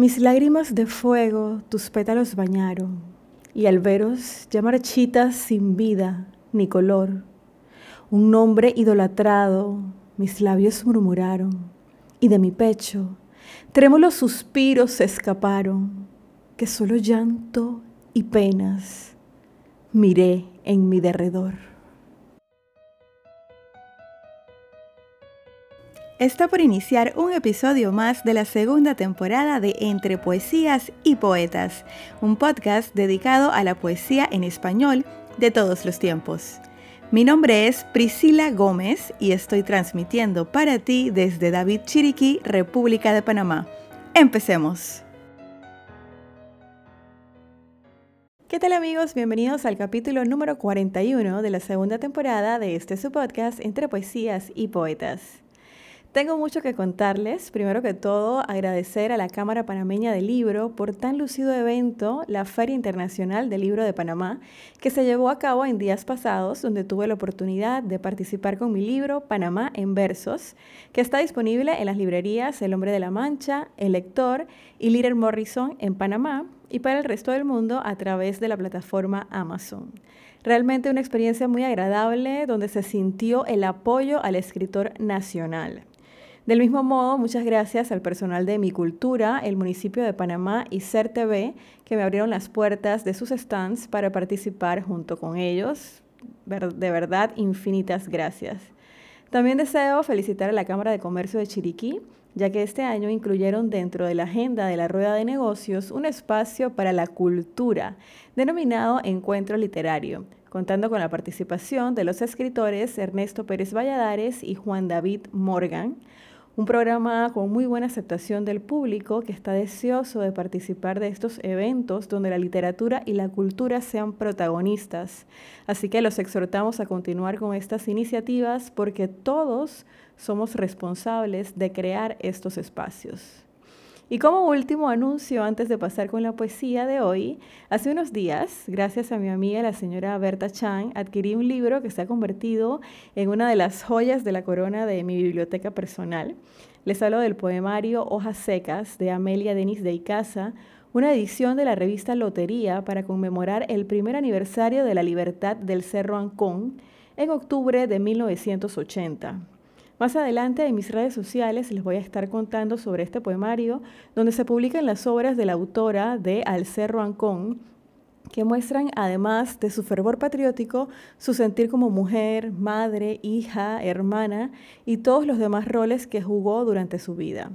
Mis lágrimas de fuego tus pétalos bañaron, y al veros ya marchitas sin vida ni color, un nombre idolatrado mis labios murmuraron, y de mi pecho trémulos suspiros se escaparon, que solo llanto y penas miré en mi derredor. Está por iniciar un episodio más de la segunda temporada de Entre Poesías y Poetas, un podcast dedicado a la poesía en español de todos los tiempos. Mi nombre es Priscila Gómez y estoy transmitiendo para ti desde David Chiriquí, República de Panamá. Empecemos. ¿Qué tal amigos? Bienvenidos al capítulo número 41 de la segunda temporada de este su podcast Entre Poesías y Poetas. Tengo mucho que contarles. Primero que todo, agradecer a la Cámara Panameña del Libro por tan lucido evento, la Feria Internacional del Libro de Panamá, que se llevó a cabo en días pasados, donde tuve la oportunidad de participar con mi libro Panamá en versos, que está disponible en las librerías El Hombre de la Mancha, El Lector y Líder Morrison en Panamá y para el resto del mundo a través de la plataforma Amazon. Realmente una experiencia muy agradable donde se sintió el apoyo al escritor nacional. Del mismo modo, muchas gracias al personal de Mi Cultura, el municipio de Panamá y CERTV, que me abrieron las puertas de sus stands para participar junto con ellos. De verdad, infinitas gracias. También deseo felicitar a la Cámara de Comercio de Chiriquí, ya que este año incluyeron dentro de la agenda de la Rueda de Negocios un espacio para la cultura, denominado Encuentro Literario, contando con la participación de los escritores Ernesto Pérez Valladares y Juan David Morgan, un programa con muy buena aceptación del público que está deseoso de participar de estos eventos donde la literatura y la cultura sean protagonistas. Así que los exhortamos a continuar con estas iniciativas porque todos somos responsables de crear estos espacios. Y como último anuncio, antes de pasar con la poesía de hoy, hace unos días, gracias a mi amiga la señora Berta Chang, adquirí un libro que se ha convertido en una de las joyas de la corona de mi biblioteca personal. Les hablo del poemario Hojas Secas de Amelia Denis de Icaza, una edición de la revista Lotería para conmemorar el primer aniversario de la libertad del Cerro Ancón en octubre de 1980. Más adelante en mis redes sociales les voy a estar contando sobre este poemario, donde se publican las obras de la autora de Al Cerro Ancón, que muestran, además de su fervor patriótico, su sentir como mujer, madre, hija, hermana y todos los demás roles que jugó durante su vida.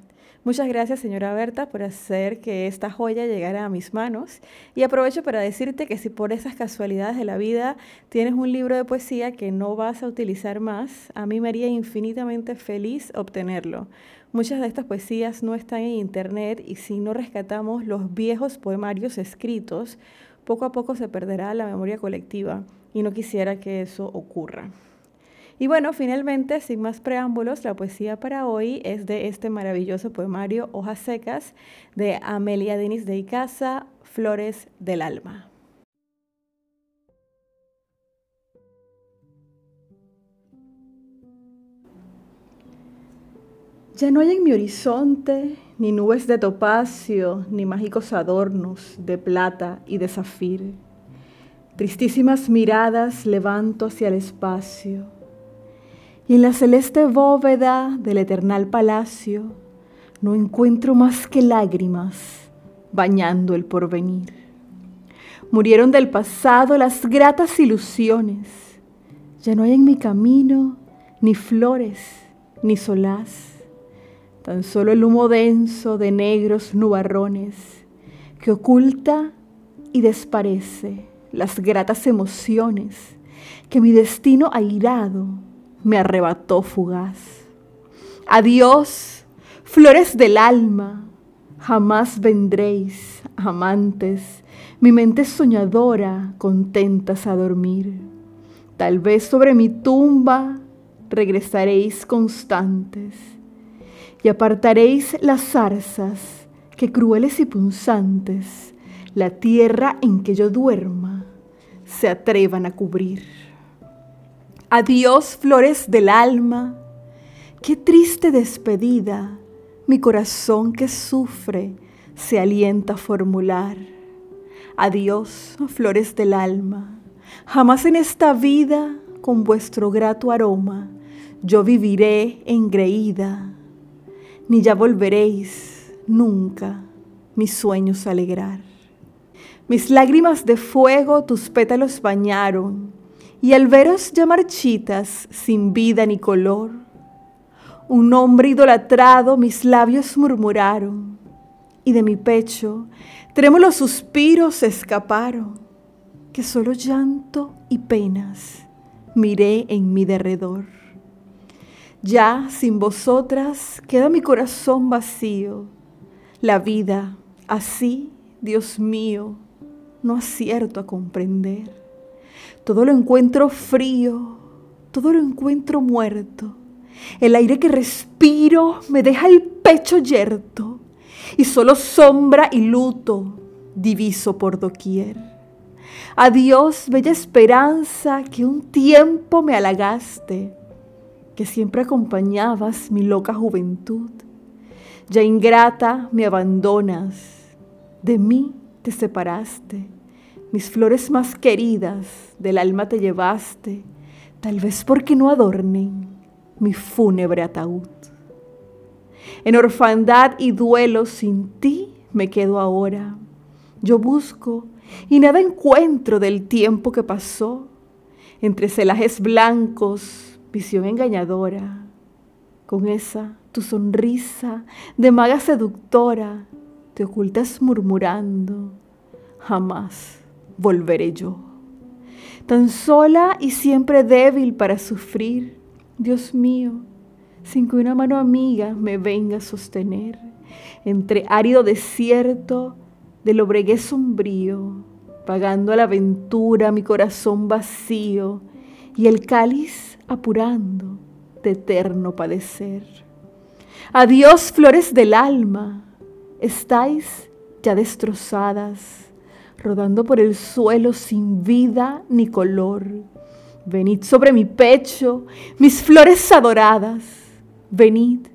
Muchas gracias, señora Berta, por hacer que esta joya llegara a mis manos. Y aprovecho para decirte que si por esas casualidades de la vida tienes un libro de poesía que no vas a utilizar más, a mí me haría infinitamente feliz obtenerlo. Muchas de estas poesías no están en internet y si no rescatamos los viejos poemarios escritos, poco a poco se perderá la memoria colectiva y no quisiera que eso ocurra. Y bueno, finalmente, sin más preámbulos, la poesía para hoy es de este maravilloso poemario Hojas Secas de Amelia Denis de Icaza, Flores del Alma. Ya no hay en mi horizonte ni nubes de topacio, ni mágicos adornos de plata y de zafir. Tristísimas miradas levanto hacia el espacio y en la celeste bóveda del eternal palacio no encuentro más que lágrimas bañando el porvenir. Murieron del pasado las gratas ilusiones. Ya no hay en mi camino ni flores ni solaz, tan solo el humo denso de negros nubarrones que oculta y desparece las gratas emociones que mi destino airado me arrebató fugaz. Adiós, flores del alma, jamás vendréis, amantes, mi mente soñadora, contentas a dormir. Tal vez sobre mi tumba regresaréis constantes y apartaréis las zarzas que crueles y punzantes la tierra en que yo duerma se atrevan a cubrir. Adiós, flores del alma. Qué triste despedida, mi corazón que sufre se alienta a formular. Adiós, flores del alma, jamás en esta vida con vuestro grato aroma yo viviré engreída, ni ya volveréis nunca mis sueños a alegrar. Mis lágrimas de fuego tus pétalos bañaron, y al veros ya marchitas, sin vida ni color, un nombre idolatrado mis labios murmuraron, y de mi pecho trémulos suspiros escaparon, que solo llanto y penas miré en mi derredor. Ya sin vosotras queda mi corazón vacío, la vida así, Dios mío, no acierto a comprender. Todo lo encuentro frío, todo lo encuentro muerto. El aire que respiro me deja el pecho yerto y solo sombra y luto diviso por doquier. Adiós, bella esperanza que un tiempo me halagaste, que siempre acompañabas mi loca juventud. Ya ingrata me abandonas, de mí te separaste, mis flores más queridas del alma te llevaste, tal vez porque no adornen mi fúnebre ataúd. En orfandad y duelo sin ti me quedo ahora. Yo busco y nada encuentro del tiempo que pasó. Entre celajes blancos, visión engañadora, con esa tu sonrisa de maga seductora, te ocultas murmurando, jamás volveré yo. Tan sola y siempre débil para sufrir, Dios mío, sin que una mano amiga me venga a sostener, entre árido desierto de lobregué sombrío, pagando a la aventura mi corazón vacío y el cáliz apurando de eterno padecer. Adiós, flores del alma, estáis ya destrozadas, rodando por el suelo sin vida ni color. Venid sobre mi pecho, mis flores adoradas, venid,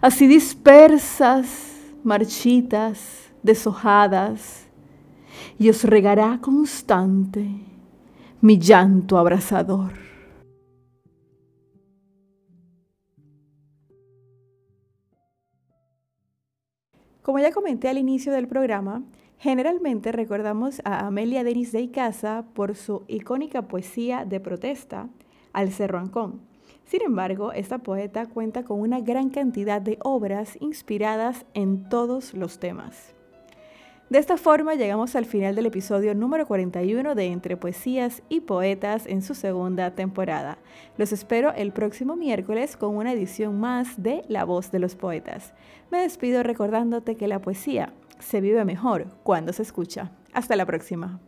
así dispersas, marchitas, deshojadas, y os regará constante mi llanto abrasador. Como ya comenté al inicio del programa, generalmente recordamos a Amelia Denis de Icaza por su icónica poesía de protesta, Al Cerro Ancón. Sin embargo, esta poeta cuenta con una gran cantidad de obras inspiradas en todos los temas. De esta forma llegamos al final del episodio número 41 de Entre Poesías y Poetas en su segunda temporada. Los espero el próximo miércoles con una edición más de La voz de los poetas. Me despido recordándote que la poesía se vive mejor cuando se escucha. Hasta la próxima.